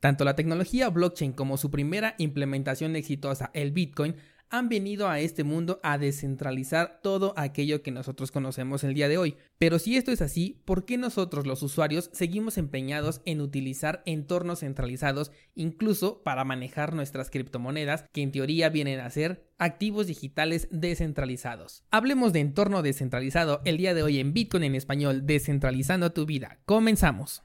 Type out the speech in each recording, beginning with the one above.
Tanto la tecnología blockchain como su primera implementación exitosa, el Bitcoin, han venido a este mundo a descentralizar todo aquello que nosotros conocemos el día de hoy. Pero si esto es así, ¿por qué nosotros los usuarios seguimos empeñados en utilizar entornos centralizados incluso para manejar nuestras criptomonedas que en teoría vienen a ser activos digitales descentralizados? Hablemos de entorno descentralizado el día de hoy en Bitcoin en español, descentralizando tu vida. Comenzamos.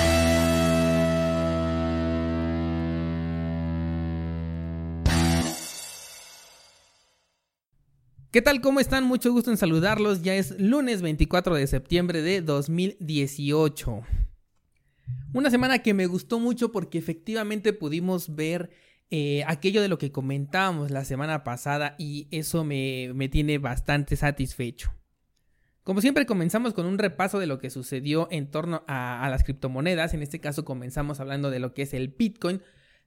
¿Qué tal? ¿Cómo están? Mucho gusto en saludarlos. Ya es lunes 24 de septiembre de 2018. Una semana que me gustó mucho porque efectivamente pudimos ver eh, aquello de lo que comentábamos la semana pasada y eso me, me tiene bastante satisfecho. Como siempre comenzamos con un repaso de lo que sucedió en torno a, a, las criptomonedas, en este caso comenzamos hablando de lo que es el Bitcoin,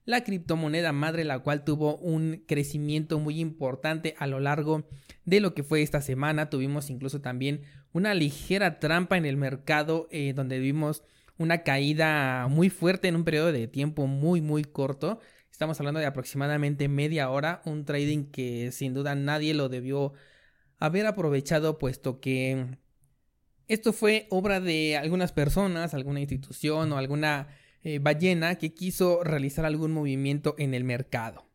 la criptomoneda madre la cual tuvo un crecimiento muy importante a lo largo de lo que fue esta semana. Tuvimos incluso también una ligera trampa en el mercado eh, donde vimos una caída muy fuerte en un periodo de tiempo muy muy corto. Estamos hablando de aproximadamente media hora, un trading que sin duda nadie lo debió haber aprovechado puesto que esto fue obra de algunas personas, alguna institución o alguna eh, ballena que quiso realizar algún movimiento en el mercado.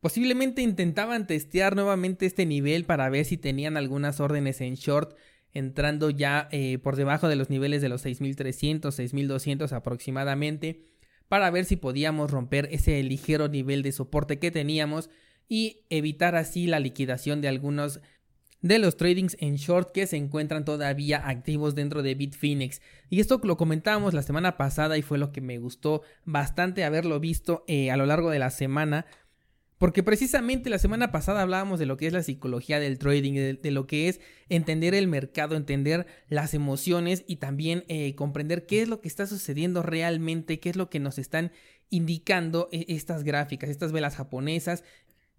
Posiblemente intentaban testear nuevamente este nivel para ver si tenían algunas órdenes en short entrando ya eh, por debajo de los niveles de los 6300, 6200 aproximadamente para ver si podíamos romper ese ligero nivel de soporte que teníamos y evitar así la liquidación de algunos de los tradings en short que se encuentran todavía activos dentro de Bitfinex. Y esto lo comentábamos la semana pasada y fue lo que me gustó bastante haberlo visto eh, a lo largo de la semana porque precisamente la semana pasada hablábamos de lo que es la psicología del trading, de, lo que es entender el mercado, entender las emociones y también eh, comprender qué es lo que está sucediendo realmente, qué es lo que nos están indicando eh, estas gráficas, estas velas japonesas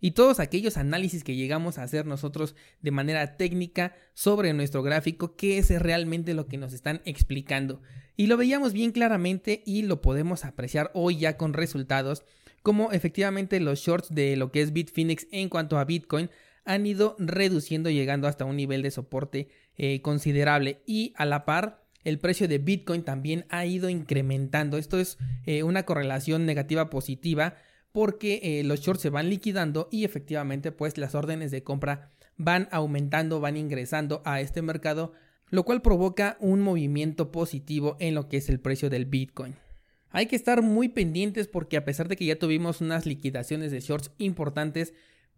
y todos aquellos análisis que llegamos a hacer nosotros de manera técnica sobre nuestro gráfico, qué es realmente lo que nos están explicando. Y lo veíamos bien claramente y lo podemos apreciar hoy ya con resultados como efectivamente los shorts de lo que es Bitfinex en cuanto a Bitcoin han ido reduciendo llegando hasta un nivel de soporte eh, considerable y a la par el precio de Bitcoin también ha ido incrementando. Esto es eh, una correlación negativa positiva porque eh, los shorts se van liquidando y efectivamente pues las órdenes de compra van aumentando, van ingresando a este mercado, lo cual provoca un movimiento positivo en lo que es el precio del Bitcoin. Hay que estar muy pendientes porque a pesar de que ya tuvimos unas liquidaciones de shorts importantes,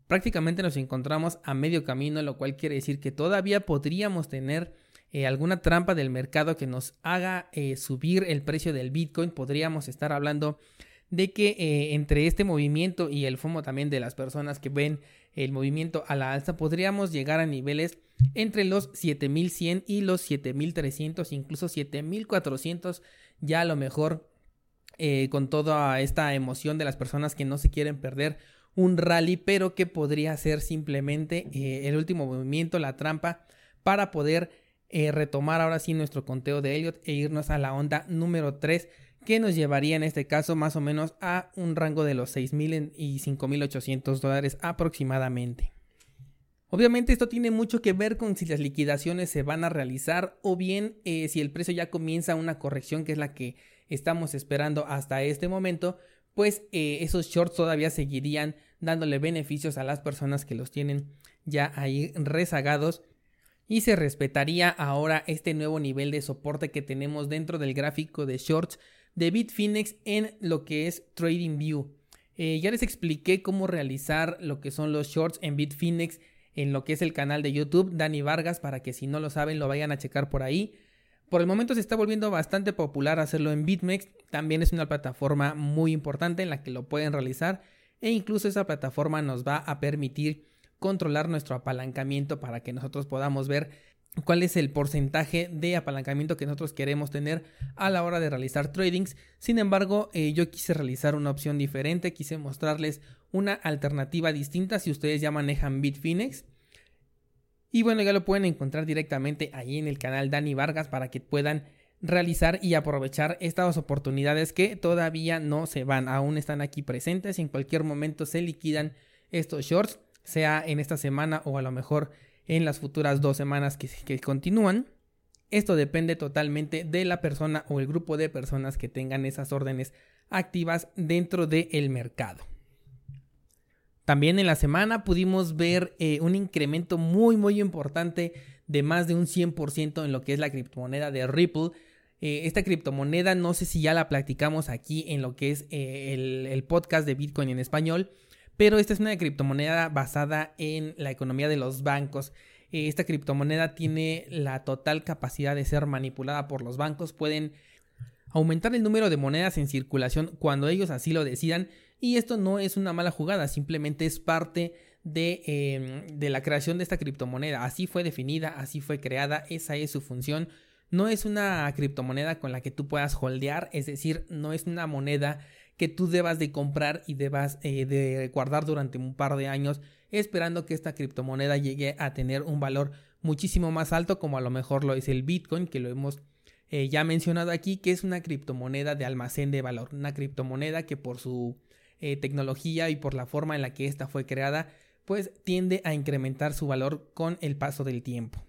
prácticamente nos encontramos a medio camino, lo cual quiere decir que todavía podríamos tener eh, alguna trampa del mercado que nos haga eh, subir el precio del Bitcoin. Podríamos estar hablando de que eh, entre este movimiento y el FOMO también de las personas que ven el movimiento a la alza, podríamos llegar a niveles entre los 7100 y los 7300, incluso 7400, ya a lo mejor eh, con toda esta emoción de las personas que no se quieren perder un rally, pero que podría ser simplemente eh, el último movimiento, la trampa, para poder retomar ahora sí nuestro conteo de Elliot e irnos a la onda número 3 que nos llevaría en este caso más o menos a un rango de los 6.000 y 5.800 dólares aproximadamente. Obviamente esto tiene mucho que ver con si las liquidaciones se van a realizar o bien eh, si el precio ya comienza una corrección que es la que estamos esperando hasta este momento, pues eh, esos shorts todavía seguirían dándole beneficios a las personas que los tienen ya ahí rezagados y se respetaría ahora este nuevo nivel de soporte que tenemos dentro del gráfico de shorts de Bitfinex en lo que es TradingView. Eh, ya les expliqué cómo realizar lo que son los shorts en Bitfinex en lo que es el canal de YouTube, Dani Vargas, para que si no lo saben lo vayan a checar por ahí. Por el momento se está volviendo bastante popular hacerlo en BitMEX, también es una plataforma muy importante en la que lo pueden realizar e incluso esa plataforma nos va a permitir controlar nuestro apalancamiento para que nosotros podamos ver cuál es el porcentaje de apalancamiento que nosotros queremos tener a la hora de realizar tradings. Sin embargo, eh, yo quise realizar una opción diferente, quise mostrarles una alternativa distinta si ustedes ya manejan Bitfinex. Y bueno, ya lo pueden encontrar directamente ahí en el canal Dani Vargas para que puedan realizar y aprovechar estas oportunidades que todavía no se van, aún están aquí presentes en cualquier momento se liquidan estos shorts, sea en esta semana o a lo mejor en las futuras dos semanas que, continúan. Esto depende totalmente de la persona o el grupo de personas que tengan esas órdenes activas dentro del mercado. También en la semana pudimos ver eh, un incremento muy muy importante de más de un 100% en lo que es la criptomoneda de Ripple. Eh, esta criptomoneda no sé si ya la practicamos aquí en lo que es eh, el, podcast de Bitcoin en español, pero esta es una criptomoneda basada en la economía de los bancos. esta criptomoneda tiene la total capacidad de ser manipulada por los bancos. Pueden aumentar el número de monedas en circulación cuando ellos así lo decidan y esto no es una mala jugada, simplemente es parte de, em, la creación de esta criptomoneda. Así fue definida, así fue creada, esa es su función. No es una criptomoneda con la que tú puedas holdear, es decir, no es una moneda que tú debas de comprar y debas eh, de guardar durante un par de años esperando que esta criptomoneda llegue a tener un valor muchísimo más alto como a lo mejor lo es el Bitcoin que lo hemos eh, ya mencionado aquí que es una criptomoneda de almacén de valor una criptomoneda que por su eh, tecnología y por la forma en la que ésta fue creada, pues tiende a incrementar su valor con el paso del tiempo.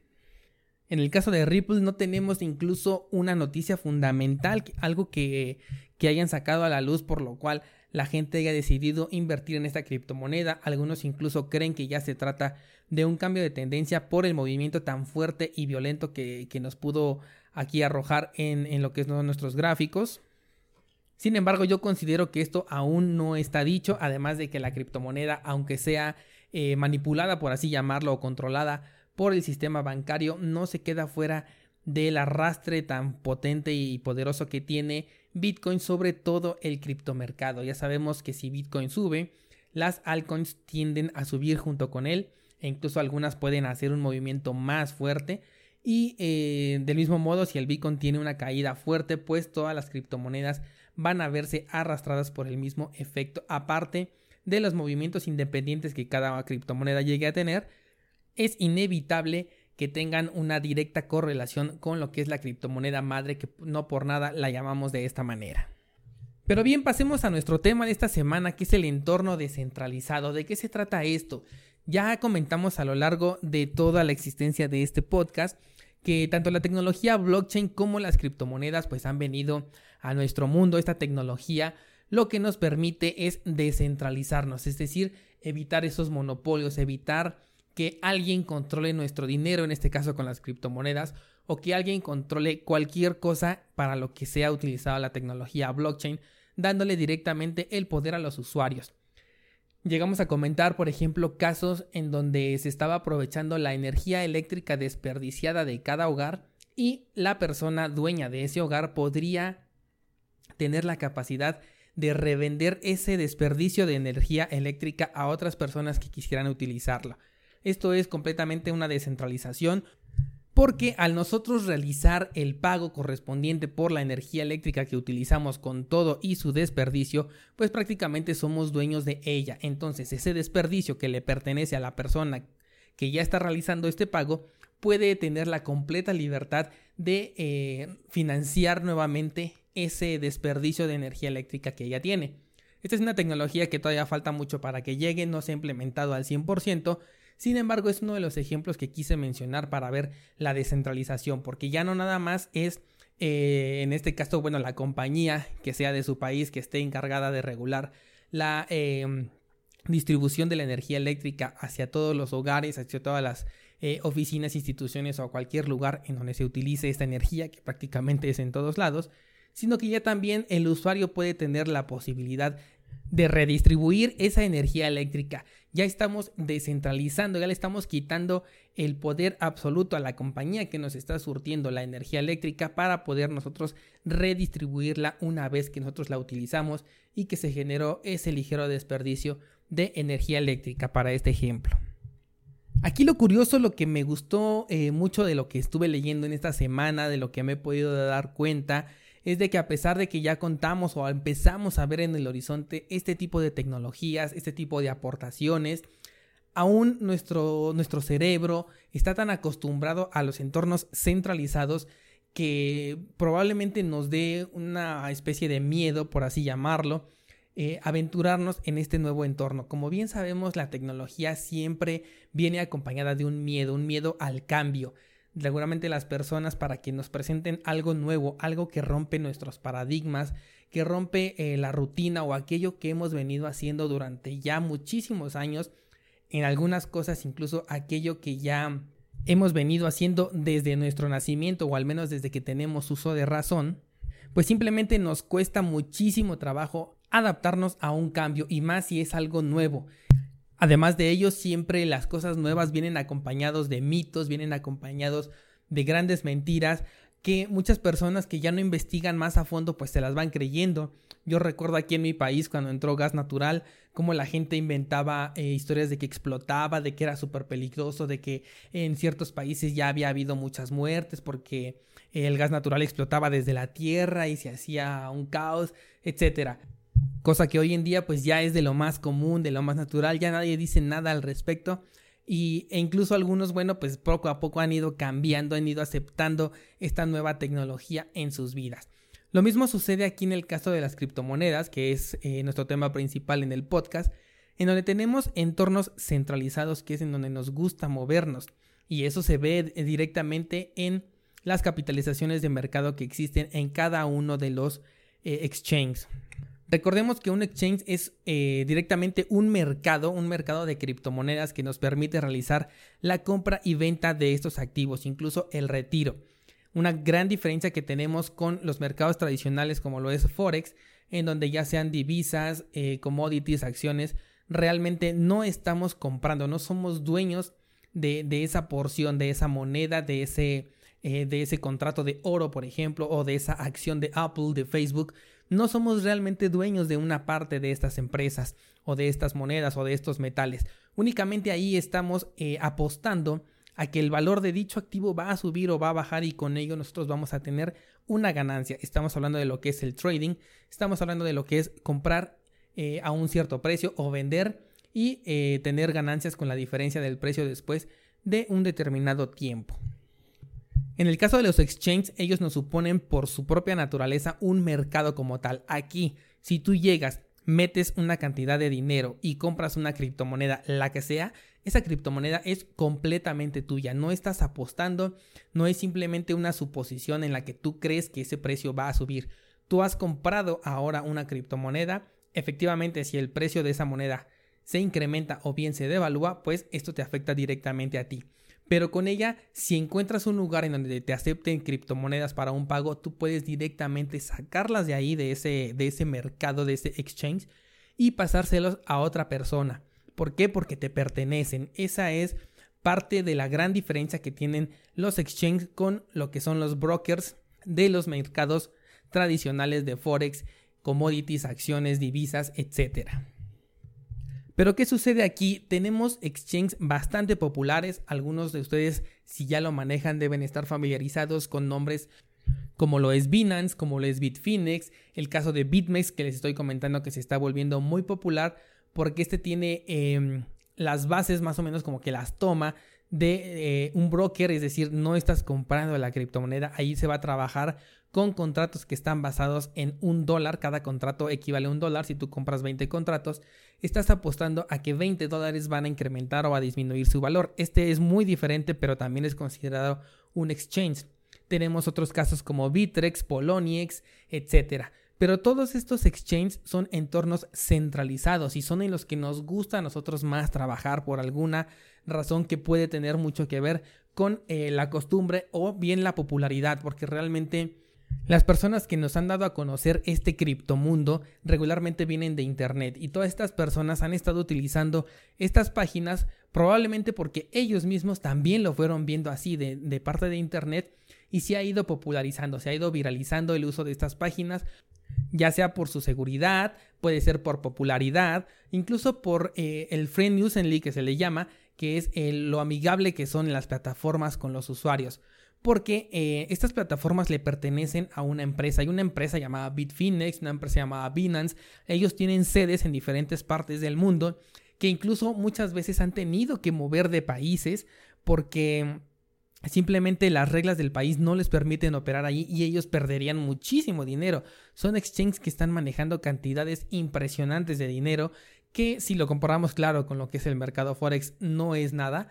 En el caso de Ripple no tenemos incluso una noticia fundamental, algo que, que hayan sacado a la luz por lo cual la gente haya decidido invertir en esta criptomoneda. Algunos incluso creen que ya se trata de un cambio de tendencia por el movimiento tan fuerte y violento que, que nos pudo aquí arrojar en, en lo que son nuestros gráficos. Sin embargo, yo considero que esto aún no está dicho, además de que la criptomoneda, aunque sea eh, manipulada, por así llamarlo, o controlada por el sistema bancario, no se queda fuera del arrastre tan potente y poderoso que tiene Bitcoin sobre todo el criptomercado. Ya sabemos que si Bitcoin sube, las altcoins tienden a subir junto con él e incluso algunas pueden hacer un movimiento más fuerte. Y eh, del mismo modo, si el Bitcoin tiene una caída fuerte, pues todas las criptomonedas van a verse arrastradas por el mismo efecto, aparte de los movimientos independientes que cada criptomoneda llegue a tener, es inevitable que tengan una directa correlación con lo que es la criptomoneda madre, que no por nada la llamamos de esta manera. Pero bien, pasemos a nuestro tema de esta semana, que es el entorno descentralizado. ¿De qué se trata esto? Ya comentamos a lo largo de toda la existencia de este podcast que tanto la tecnología blockchain como las criptomonedas pues han venido a nuestro mundo, esta tecnología lo que nos permite es descentralizarnos, es decir, evitar esos monopolios, evitar que alguien controle nuestro dinero, en este caso con las criptomonedas, o que alguien controle cualquier cosa para lo que sea utilizada la tecnología blockchain, dándole directamente el poder a los usuarios. Llegamos a comentar, por ejemplo, casos en donde se estaba aprovechando la energía eléctrica desperdiciada de cada hogar y la persona dueña de ese hogar podría tener la capacidad de revender ese desperdicio de energía eléctrica a otras personas que quisieran utilizarla. Esto es completamente una descentralización, porque al nosotros realizar el pago correspondiente por la energía eléctrica que utilizamos con todo y su desperdicio, pues prácticamente somos dueños de ella. Entonces ese desperdicio que le pertenece a la persona que ya está realizando este pago puede tener la completa libertad de eh, financiar nuevamente ese desperdicio de energía eléctrica que ella tiene. Esta es una tecnología que todavía falta mucho para que llegue, no se ha implementado al 100%, sin embargo es uno de los ejemplos que quise mencionar para ver la descentralización, porque ya no nada más es eh, en este caso, bueno, la compañía que sea de su país, que esté encargada de regular la em, distribución de la energía eléctrica hacia todos los hogares, hacia todas las eh, oficinas, instituciones o cualquier lugar en donde se utilice esta energía, que prácticamente es en todos lados, sino que ya también el usuario puede tener la posibilidad de redistribuir esa energía eléctrica. Ya estamos descentralizando, ya le estamos quitando el poder absoluto a la compañía que nos está surtiendo la energía eléctrica para poder nosotros redistribuirla una vez que nosotros la utilizamos y que se generó ese ligero desperdicio de energía eléctrica para este ejemplo. Aquí lo curioso, lo que me gustó eh, mucho de lo que estuve leyendo en esta semana, de lo que me he podido dar cuenta, es de que a pesar de que ya contamos o empezamos a ver en el horizonte este tipo de tecnologías, este tipo de aportaciones, aún nuestro, nuestro cerebro está tan acostumbrado a los entornos centralizados que probablemente nos dé una especie de miedo, por así llamarlo, eh, aventurarnos en este nuevo entorno. Como bien sabemos, la tecnología siempre viene acompañada de un miedo, un miedo al cambio seguramente las personas para que nos presenten algo nuevo, algo que rompe nuestros paradigmas, que rompe eh, la rutina o aquello que hemos venido haciendo durante ya muchísimos años, en algunas cosas incluso aquello que ya hemos venido haciendo desde nuestro nacimiento o al menos desde que tenemos uso de razón, pues simplemente nos cuesta muchísimo trabajo adaptarnos a un cambio y más si es algo nuevo. Además de ello, siempre las cosas nuevas vienen acompañados de mitos, vienen acompañados de grandes mentiras que muchas personas que ya no investigan más a fondo pues se las van creyendo. Yo recuerdo aquí en mi país cuando entró gas natural, cómo la gente inventaba eh, historias de que explotaba, de que era súper peligroso, de que en ciertos países ya había habido muchas muertes porque el gas natural explotaba desde la tierra y se hacía un caos, etcétera cosa que hoy en día pues ya es de lo más común, de lo más natural, ya nadie dice nada al respecto y, e incluso algunos, bueno, pues poco a poco han ido cambiando, han ido aceptando esta nueva tecnología en sus vidas. Lo mismo sucede aquí en el caso de las criptomonedas, que es eh, nuestro tema principal en el podcast, en donde tenemos entornos centralizados, que es en donde nos gusta movernos. Y eso se ve directamente en las capitalizaciones de mercado que existen en cada uno de los eh, exchanges. Recordemos que un exchange es eh, directamente un mercado, un mercado de criptomonedas que nos permite realizar la compra y venta de estos activos, incluso el retiro. Una gran diferencia que tenemos con los mercados tradicionales como lo es Forex, en donde ya sean divisas, eh, commodities, acciones, realmente no estamos comprando, no somos dueños de, esa porción, de esa moneda, de ese, eh, de ese contrato de oro, por ejemplo, o de esa acción de Apple, de Facebook no somos realmente dueños de una parte de estas empresas o de estas monedas o de estos metales. Únicamente ahí estamos eh, apostando a que el valor de dicho activo va a subir o va a bajar y con ello nosotros vamos a tener una ganancia. Estamos hablando de lo que es el trading, estamos hablando de lo que es comprar eh, a un cierto precio o vender y eh, tener ganancias con la diferencia del precio después de un determinado tiempo. En el caso de los exchanges, ellos nos suponen por su propia naturaleza un mercado como tal. Aquí, si tú llegas, metes una cantidad de dinero y compras una criptomoneda, la que sea, esa criptomoneda es completamente tuya. No estás apostando, no es simplemente una suposición en la que tú crees que ese precio va a subir. Tú has comprado ahora una criptomoneda. Efectivamente, si el precio de esa moneda se incrementa o bien se devalúa, pues esto te afecta directamente a ti. Pero con ella, si encuentras un lugar en donde te acepten criptomonedas para un pago, tú puedes directamente sacarlas de ahí, de ese, de ese mercado, de ese exchange, y pasárselos a otra persona. ¿Por qué? Porque te pertenecen. Esa es parte de la gran diferencia que tienen los exchanges con lo que son los brokers de los mercados tradicionales de Forex, commodities, acciones, divisas, etcétera. Pero ¿qué sucede aquí? Tenemos exchanges bastante populares, algunos de ustedes si ya lo manejan deben estar familiarizados con nombres como lo es Binance, como lo es Bitfinex, el caso de BitMEX que les estoy comentando que se está volviendo muy popular porque este tiene em, las bases más o menos como que las toma de eh, un broker, es decir, no estás comprando la criptomoneda, ahí se va a trabajar con contratos que están basados en un dólar. Cada contrato equivale a un dólar. Si tú compras 20 contratos, estás apostando a que 20 dólares van a incrementar o a disminuir su valor. Este es muy diferente, pero también es considerado un exchange. Tenemos otros casos como Bitrex, Poloniex, etc. Pero todos estos exchanges son entornos centralizados y son en los que nos gusta a nosotros más trabajar por alguna razón que puede tener mucho que ver con eh, la costumbre o bien la popularidad, porque realmente las personas que nos han dado a conocer este criptomundo regularmente vienen de Internet y todas estas personas han estado utilizando estas páginas probablemente porque ellos mismos también lo fueron viendo así de, parte de Internet y se ha ido popularizando, se ha ido viralizando el uso de estas páginas ya sea por su seguridad, puede ser por popularidad, incluso por eh, el friend user que se le llama, que es lo amigable que son las plataformas con los usuarios. Porque eh, estas plataformas le pertenecen a una empresa. Hay una empresa llamada Bitfinex, una empresa llamada Binance. Ellos tienen sedes en diferentes partes del mundo que incluso muchas veces han tenido que mover de países porque Simplemente las reglas del país no les permiten operar allí y ellos perderían muchísimo dinero. Son exchanges que están manejando cantidades impresionantes de dinero que si lo comparamos claro con lo que es el mercado forex no es nada.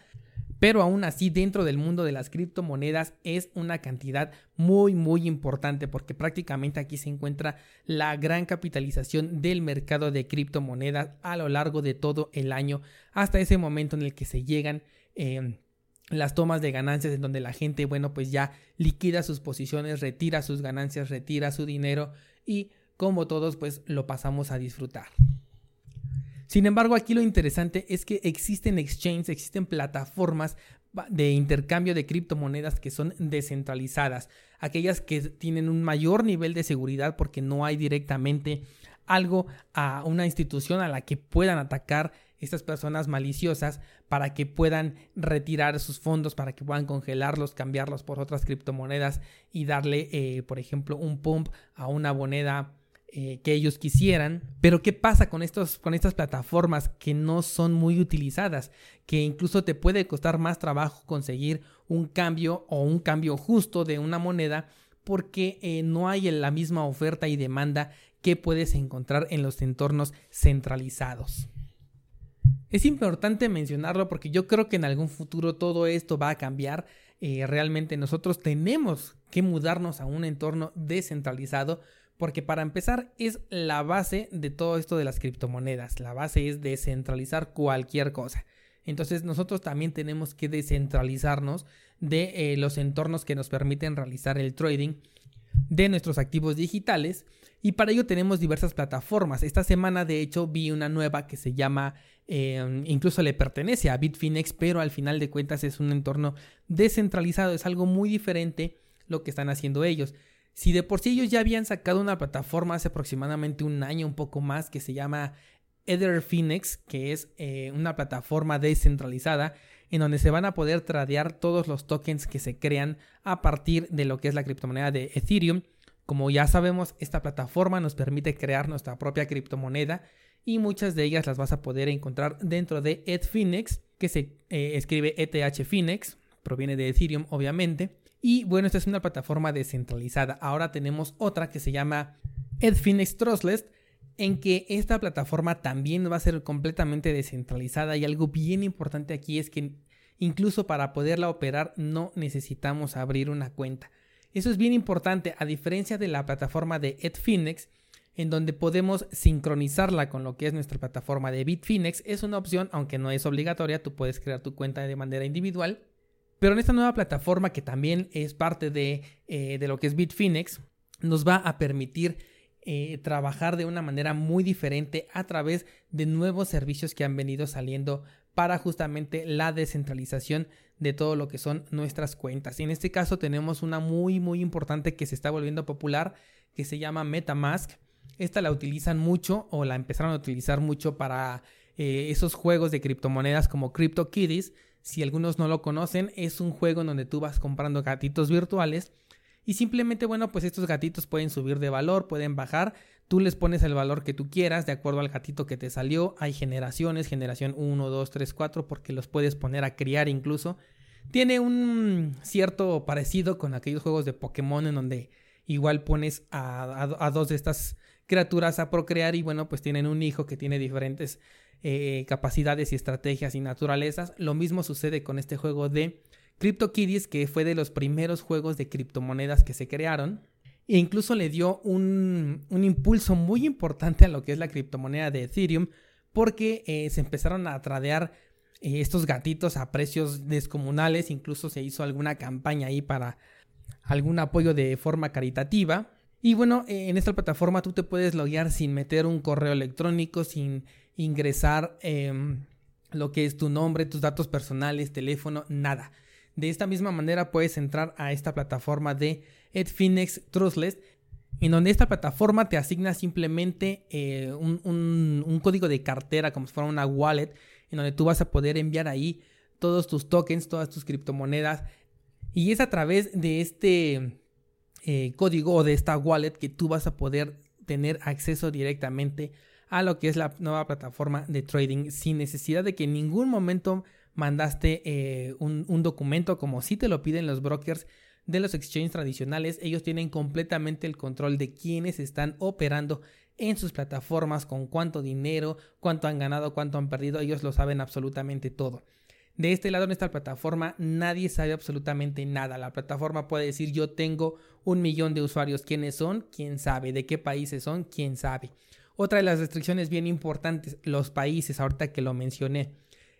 Pero aún así dentro del mundo de las criptomonedas es una cantidad muy muy importante porque prácticamente aquí se encuentra la gran capitalización del mercado de criptomonedas a lo largo de todo el año hasta ese momento en el que se llegan eh, las tomas de ganancias en donde la gente, bueno, pues ya liquida sus posiciones, retira sus ganancias, retira su dinero y como todos, pues lo pasamos a disfrutar. Sin embargo, aquí lo interesante es que existen exchanges, existen plataformas de intercambio de criptomonedas que son descentralizadas, aquellas que tienen un mayor nivel de seguridad porque no hay directamente algo a una institución a la que puedan atacar estas personas maliciosas para que puedan retirar sus fondos, para que puedan congelarlos, cambiarlos por otras criptomonedas y darle, eh, por ejemplo, un pump a una moneda eh, que ellos quisieran. Pero ¿qué pasa con, estos, con estas plataformas que no son muy utilizadas? Que incluso te puede costar más trabajo conseguir un cambio o un cambio justo de una moneda porque eh, no hay la misma oferta y demanda que puedes encontrar en los entornos centralizados. Es importante mencionarlo porque yo creo que en algún futuro todo esto va a cambiar. Eh, realmente nosotros tenemos que mudarnos a un entorno descentralizado porque para empezar es la base de todo esto de las criptomonedas. La base es descentralizar cualquier cosa. Entonces nosotros también tenemos que descentralizarnos de eh, los entornos que nos permiten realizar el trading de nuestros activos digitales y para ello tenemos diversas plataformas. Esta semana de hecho vi una nueva que se llama Em, incluso le pertenece a Bitfinex, pero al final de cuentas es un entorno descentralizado, es algo muy diferente lo que están haciendo ellos. Si de por sí ellos ya habían sacado una plataforma hace aproximadamente un año, un poco más, que se llama Etherfinex, que es eh, una plataforma descentralizada en donde se van a poder tradear todos los tokens que se crean a partir de lo que es la criptomoneda de Ethereum. Como ya sabemos, esta plataforma nos permite crear nuestra propia criptomoneda y muchas de ellas las vas a poder encontrar dentro de Edfinex, que se eh, escribe ETHFinex, proviene de Ethereum obviamente. Y bueno, esta es una plataforma descentralizada. Ahora tenemos otra que se llama Edfinex Trustless, en que esta plataforma también va a ser completamente descentralizada y algo bien importante aquí es que incluso para poderla operar no necesitamos abrir una cuenta. Eso es bien importante, a diferencia de la plataforma de Edfinex, en donde podemos sincronizarla con lo que es nuestra plataforma de Bitfinex. Es una opción, aunque no es obligatoria, tú puedes crear tu cuenta de manera individual. Pero en esta nueva plataforma, que también es parte de, eh, lo que es Bitfinex, nos va a permitir eh, trabajar de una manera muy diferente a través de nuevos servicios que han venido saliendo para justamente la descentralización de todo lo que son nuestras cuentas. Y en este caso tenemos una muy muy importante que se está volviendo popular que se llama MetaMask esta la utilizan mucho o la empezaron a utilizar mucho para eh, esos juegos de criptomonedas como CryptoKitties. Si algunos no lo conocen, es un juego en donde tú vas comprando gatitos virtuales y simplemente, bueno, pues estos gatitos pueden subir de valor, pueden bajar. Tú les pones el valor que tú quieras de acuerdo al gatito que te salió. Hay generaciones, generación 1, 2, 3, 4, porque los puedes poner a criar incluso. Tiene un cierto parecido con aquellos juegos de Pokémon en donde igual pones a, dos de estas criaturas a procrear y bueno, pues tienen un hijo que tiene diferentes eh, capacidades y estrategias y naturalezas. Lo mismo sucede con este juego de CryptoKitties, que fue de los primeros juegos de criptomonedas que se crearon. E incluso le dio un, impulso muy importante a lo que es la criptomoneda de Ethereum, porque eh, se empezaron a tradear eh, estos gatitos a precios descomunales, incluso se hizo alguna campaña ahí para algún apoyo de forma caritativa. Y bueno, en esta plataforma tú te puedes loguear sin meter un correo electrónico, sin ingresar em, lo que es tu nombre, tus datos personales, teléfono, nada. De esta misma manera puedes entrar a esta plataforma de Edfinex Trustless, en donde esta plataforma te asigna simplemente eh, un, código de cartera como si fuera una wallet, en donde tú vas a poder enviar ahí todos tus tokens, todas tus criptomonedas. Y es a través de este eh, código o de esta wallet que tú vas a poder tener acceso directamente a lo que es la nueva plataforma de trading sin necesidad de que en ningún momento mandaste eh, un, un, documento como si te lo piden los brokers de los exchanges tradicionales. Ellos tienen completamente el control de quiénes están operando en sus plataformas, con cuánto dinero, cuánto han ganado, cuánto han perdido. Ellos lo saben absolutamente todo. De este lado en esta plataforma nadie sabe absolutamente nada. La plataforma puede decir yo tengo un millón de usuarios. ¿Quiénes son? ¿Quién sabe? ¿De qué países son? ¿Quién sabe? Otra de las restricciones bien importantes, los países, ahorita que lo mencioné.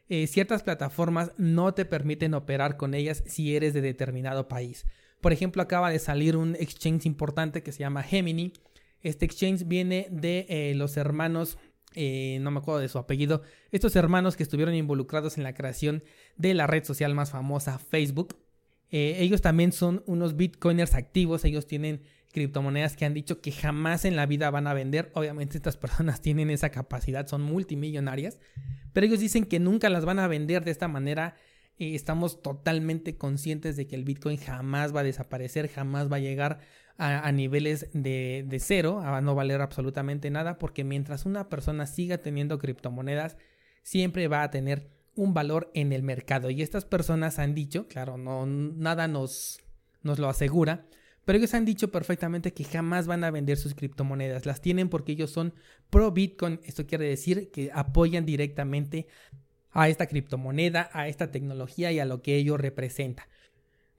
Eh, ciertas plataformas no te permiten operar con ellas si eres de determinado país. Por ejemplo, acaba de salir un exchange importante que se llama Gemini. Este exchange viene de eh, los hermanos, eh, no me acuerdo de su apellido, estos hermanos que estuvieron involucrados en la creación de la red social más famosa, Facebook. ellos también son unos bitcoiners activos, ellos tienen criptomonedas que han dicho que jamás en la vida van a vender. Obviamente estas personas tienen esa capacidad, son multimillonarias, pero ellos dicen que nunca las van a vender de esta manera. y estamos totalmente conscientes de que el Bitcoin jamás va a desaparecer, jamás va a llegar a, niveles de, de, cero, a no valer absolutamente nada, porque mientras una persona siga teniendo criptomonedas, siempre va a tener un valor en el mercado. Y estas personas han dicho, claro, no, nada nos, nos lo asegura, pero ellos han dicho perfectamente que jamás van a vender sus criptomonedas. Las tienen porque ellos son pro Bitcoin. Esto quiere decir que apoyan directamente a esta criptomoneda, a esta tecnología y a lo que ello representa.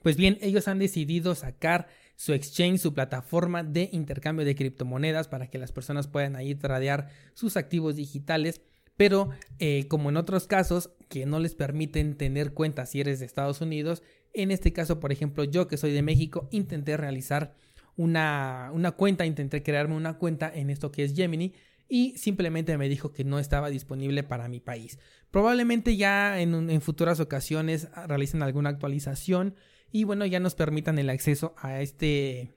Pues bien, ellos han decidido sacar su exchange, su plataforma de intercambio de criptomonedas para que las personas puedan ahí tradear sus activos digitales. Pero eh, como en otros casos que no les permiten tener cuenta si eres de Estados Unidos, en este caso, por ejemplo, yo que soy de México, intenté realizar una, cuenta, intenté crearme una cuenta en esto que es Gemini y simplemente me dijo que no estaba disponible para mi país. Probablemente ya en, en, futuras ocasiones realicen alguna actualización y bueno, ya nos permitan el acceso a este,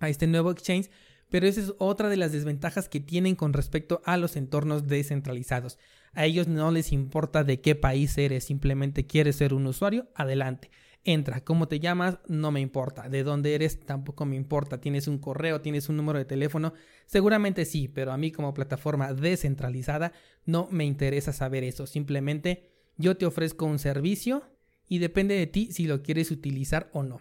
a este nuevo exchange. Pero esa es otra de las desventajas que tienen con respecto a los entornos descentralizados. A ellos no les importa de qué país eres, simplemente quieres ser un usuario, adelante entra. ¿Cómo te llamas? No me importa. ¿De dónde eres? Tampoco me importa. ¿Tienes un correo? ¿Tienes un número de teléfono? Seguramente sí, pero a mí como plataforma descentralizada no me interesa saber eso. Simplemente yo te ofrezco un servicio y depende de ti si lo quieres utilizar o no.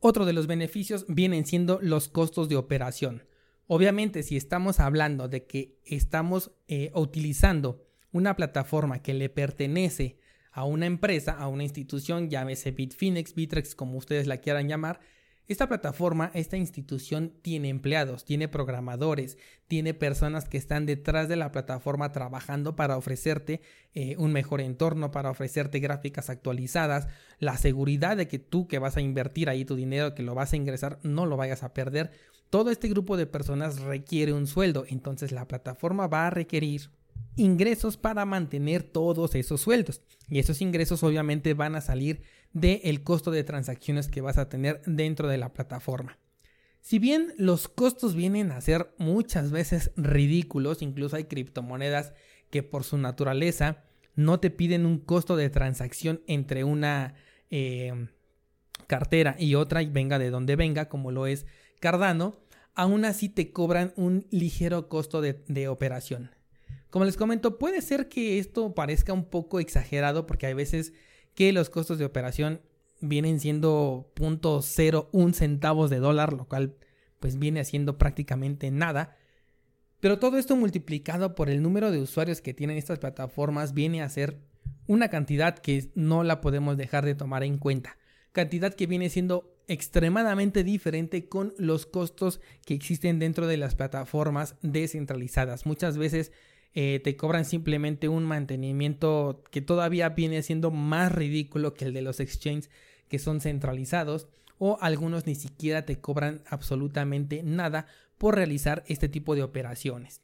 Otro de los beneficios vienen siendo los costos de operación. Obviamente, si estamos hablando de que estamos eh, utilizando una plataforma que le pertenece a una empresa, a una institución, llámese Bitfinex, Bitrex, como ustedes la quieran llamar, esta plataforma, esta institución tiene empleados, tiene programadores, tiene personas que están detrás de la plataforma trabajando para ofrecerte eh, un mejor entorno, para ofrecerte gráficas actualizadas, la seguridad de que tú que vas a invertir ahí tu dinero, que lo vas a ingresar, no lo vayas a perder. Todo este grupo de personas requiere un sueldo, entonces la plataforma va a requerir ingresos para mantener todos esos sueldos. Y esos ingresos obviamente van a salir del costo de transacciones que vas a tener dentro de la plataforma. Si bien los costos vienen a ser muchas veces ridículos, incluso hay criptomonedas que por su naturaleza no te piden un costo de transacción entre una eh, cartera y otra y venga de donde venga, como lo es Cardano, aún así te cobran un ligero costo de operación. Como les comento, puede ser que esto parezca un poco exagerado porque hay veces que los costos de operación vienen siendo .01 centavos de dólar, lo cual pues viene haciendo prácticamente nada. Pero todo esto multiplicado por el número de usuarios que tienen estas plataformas viene a ser una cantidad que no la podemos dejar de tomar en cuenta. Cantidad que viene siendo extremadamente diferente con los costos que existen dentro de las plataformas descentralizadas. Muchas veces eh, te cobran simplemente un mantenimiento que todavía viene siendo más ridículo que el de los exchanges que son centralizados o algunos ni siquiera te cobran absolutamente nada por realizar este tipo de operaciones.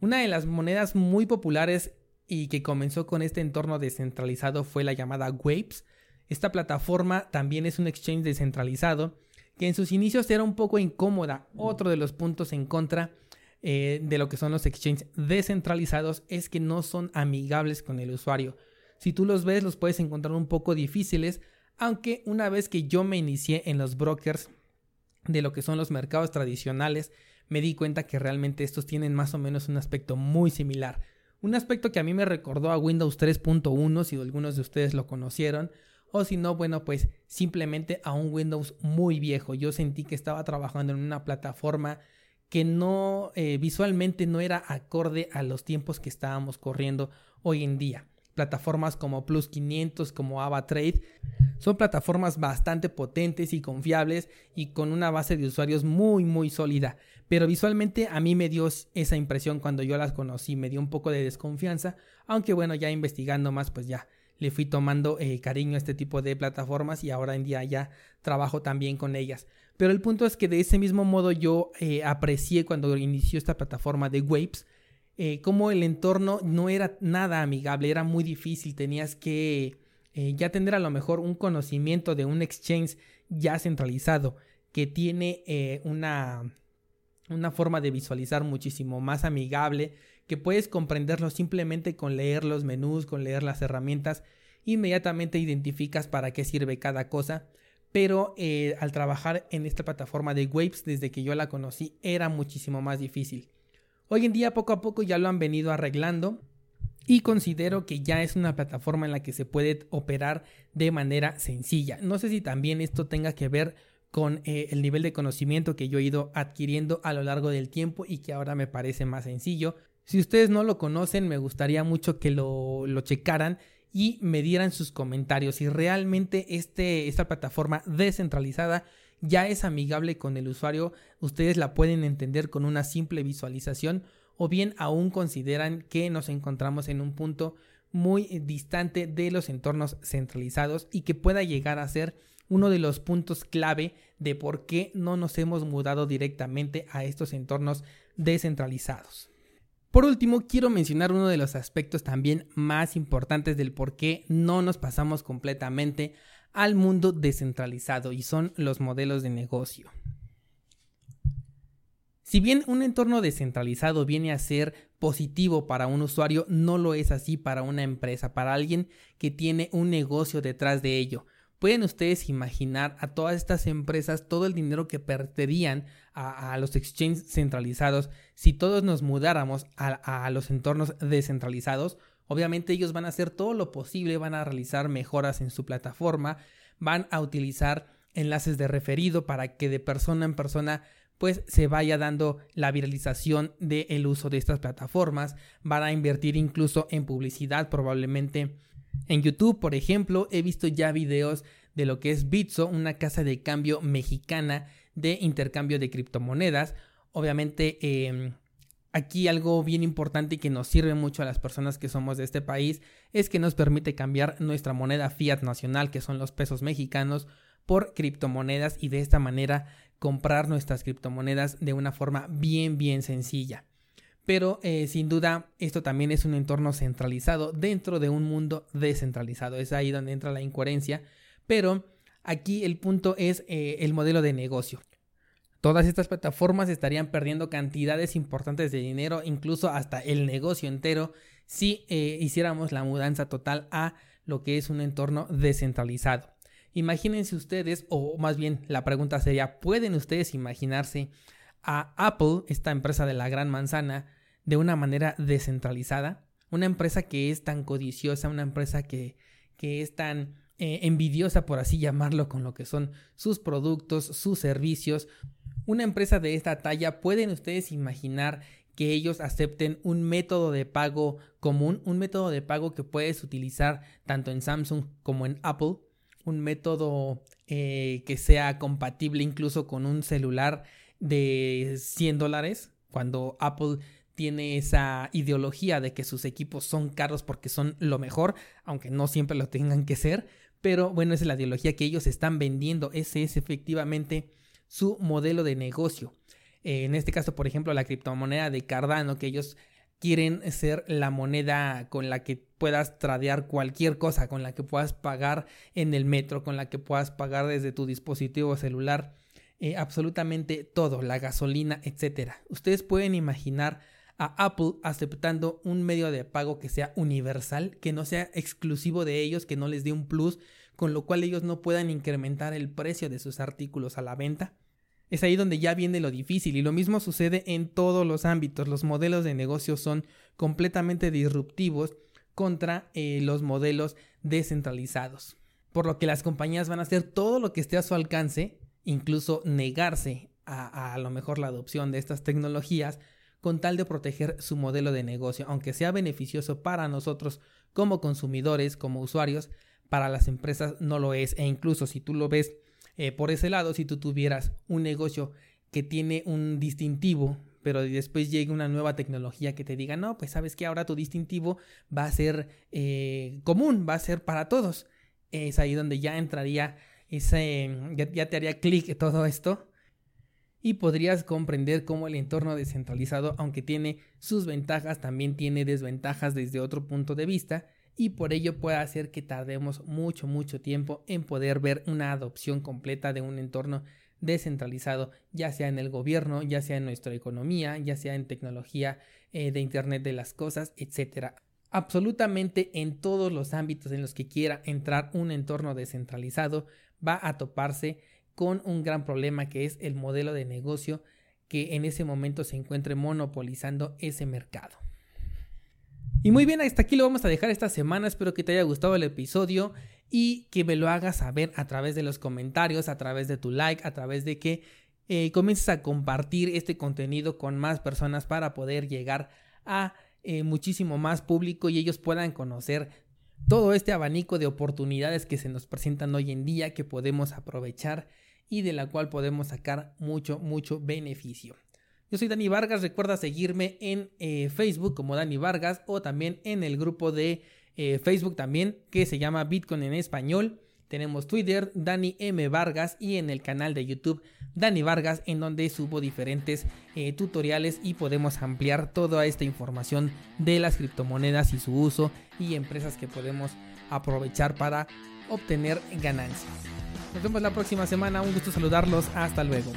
Una de las monedas muy populares y que comenzó con este entorno descentralizado fue la llamada Waves. Esta plataforma también es un exchange descentralizado que en sus inicios era un poco incómoda. Otro de los puntos en contra eh, de lo que son los exchanges descentralizados es que no son amigables con el usuario. Si tú los ves los puedes encontrar un poco difíciles, aunque una vez que yo me inicié en los brokers de lo que son los mercados tradicionales, me di cuenta que realmente estos tienen más o menos un aspecto muy similar. Un aspecto que a mí me recordó a Windows 3.1 si algunos de ustedes lo conocieron, o si no, bueno, pues simplemente a un Windows muy viejo. Yo sentí que estaba trabajando en una plataforma que no eh, visualmente no era acorde a los tiempos que estábamos corriendo hoy en día. Plataformas como Plus 500, como AvaTrade, son plataformas bastante potentes y confiables y con una base de usuarios muy muy sólida. Pero visualmente a mí me dio esa impresión cuando yo las conocí, me dio un poco de desconfianza, aunque bueno, ya investigando más, pues ya le fui tomando eh, cariño a este tipo de plataformas y ahora en día ya trabajo también con ellas. Pero el punto es que de ese mismo modo yo eh, aprecié cuando inició esta plataforma de Waves, eh, como el entorno no era nada amigable, era muy difícil, tenías que eh, ya tener a lo mejor un conocimiento de un exchange ya centralizado que tiene una, una forma de visualizar muchísimo más amigable, que puedes comprenderlo simplemente con leer los menús, con leer las herramientas, inmediatamente identificas para qué sirve cada cosa pero eh, al trabajar en esta plataforma de Waves desde que yo la conocí era muchísimo más difícil. Hoy en día poco a poco ya lo han venido arreglando y considero que ya es una plataforma en la que se puede operar de manera sencilla. No sé si también esto tenga que ver con eh, el nivel de conocimiento que yo he ido adquiriendo a lo largo del tiempo y que ahora me parece más sencillo. Si ustedes no lo conocen, me gustaría mucho que lo, lo checaran y me dieran sus comentarios si realmente este, esta plataforma descentralizada ya es amigable con el usuario, ustedes la pueden entender con una simple visualización o bien aún consideran que nos encontramos en un punto muy distante de los entornos centralizados y que pueda llegar a ser uno de los puntos clave de por qué no nos hemos mudado directamente a estos entornos descentralizados. Por último, quiero mencionar uno de los aspectos también más importantes del por qué no nos pasamos completamente al mundo descentralizado y son los modelos de negocio. Si bien un entorno descentralizado viene a ser positivo para un usuario, no lo es así para una empresa, para alguien que tiene un negocio detrás de ello. ¿Pueden ustedes imaginar a todas estas empresas todo el dinero que perderían a, los exchanges centralizados si todos nos mudáramos a, los entornos descentralizados? Obviamente ellos van a hacer todo lo posible, van a realizar mejoras en su plataforma, van a utilizar enlaces de referido para que de persona en persona pues se vaya dando la viralización del uso de estas plataformas, van a invertir incluso en publicidad probablemente en YouTube, por ejemplo, he visto ya videos de lo que es Bitso, una casa de cambio mexicana de intercambio de criptomonedas. Obviamente, em, aquí algo bien importante y que nos sirve mucho a las personas que somos de este país es que nos permite cambiar nuestra moneda fiat nacional, que son los pesos mexicanos, por criptomonedas y de esta manera comprar nuestras criptomonedas de una forma bien, bien sencilla. Pero eh, sin duda esto también es un entorno centralizado dentro de un mundo descentralizado. Es ahí donde entra la incoherencia. Pero aquí el punto es eh, el modelo de negocio. Todas estas plataformas estarían perdiendo cantidades importantes de dinero, incluso hasta el negocio entero, si eh, hiciéramos la mudanza total a lo que es un entorno descentralizado. Imagínense ustedes, o más bien la pregunta sería, ¿pueden ustedes imaginarse a Apple, esta empresa de la gran manzana, de una manera descentralizada. Una empresa que es tan codiciosa, una empresa que, que es tan eh, envidiosa, por así llamarlo, con lo que son sus productos, sus servicios. Una empresa de esta talla, ¿pueden ustedes imaginar que ellos acepten un método de pago común, un método de pago que puedes utilizar tanto en Samsung como en Apple, un método eh, que sea compatible incluso con un celular de 100 dólares, cuando Apple tiene esa ideología de que sus equipos son caros porque son lo mejor, aunque no siempre lo tengan que ser, pero bueno, esa es la ideología que ellos están vendiendo, ese es efectivamente su modelo de negocio. Eh, en este caso, por ejemplo, la criptomoneda de Cardano, que ellos quieren ser la moneda con la que puedas tradear cualquier cosa, con la que puedas pagar en el metro, con la que puedas pagar desde tu dispositivo celular, eh, absolutamente todo, la gasolina, etcétera. Ustedes pueden imaginar a Apple aceptando un medio de pago que sea universal, que no sea exclusivo de ellos, que no les dé un plus, con lo cual ellos no puedan incrementar el precio de sus artículos a la venta. Es ahí donde ya viene lo difícil y lo mismo sucede en todos los ámbitos. Los modelos de negocio son completamente disruptivos contra eh, los modelos descentralizados. Por lo que las compañías van a hacer todo lo que esté a su alcance, incluso negarse a, a lo mejor la adopción de estas tecnologías con tal de proteger su modelo de negocio, aunque sea beneficioso para nosotros como consumidores, como usuarios, para las empresas no lo es. E incluso si tú lo ves eh, por ese lado, si tú tuvieras un negocio que tiene un distintivo, pero después llega una nueva tecnología que te diga, no, pues sabes que ahora tu distintivo va a ser eh, común, va a ser para todos. Es ahí donde ya entraría ese, ya, ya te haría clic todo esto y podrías comprender cómo el entorno descentralizado, aunque tiene sus ventajas, también tiene desventajas desde otro punto de vista y por ello puede hacer que tardemos mucho, mucho tiempo en poder ver una adopción completa de un entorno descentralizado, ya sea en el gobierno, ya sea en nuestra economía, ya sea en tecnología eh, de Internet de las Cosas, etc. Absolutamente en todos los ámbitos en los que quiera entrar un entorno descentralizado va a toparse con un gran problema que es el modelo de negocio que en ese momento se encuentre monopolizando ese mercado. Y muy bien, hasta aquí lo vamos a dejar esta semana. Espero que te haya gustado el episodio y que me lo hagas saber a través de los comentarios, a través de tu like, a través de que eh, comiences a compartir este contenido con más personas para poder llegar a eh, muchísimo más público y ellos puedan conocer todo este abanico de oportunidades que se nos presentan hoy en día que podemos aprovechar y de la cual podemos sacar mucho, mucho beneficio. Yo soy Dani Vargas, recuerda seguirme en eh, Facebook como Dani Vargas o también en el grupo de eh, Facebook también que se llama Bitcoin en español. Tenemos Twitter, Dani M. Vargas y en el canal de YouTube Dani Vargas en donde subo diferentes eh, tutoriales y podemos ampliar toda esta información de las criptomonedas y su uso y empresas que podemos aprovechar para obtener ganancias. Nos vemos la próxima semana, un gusto saludarlos, hasta luego.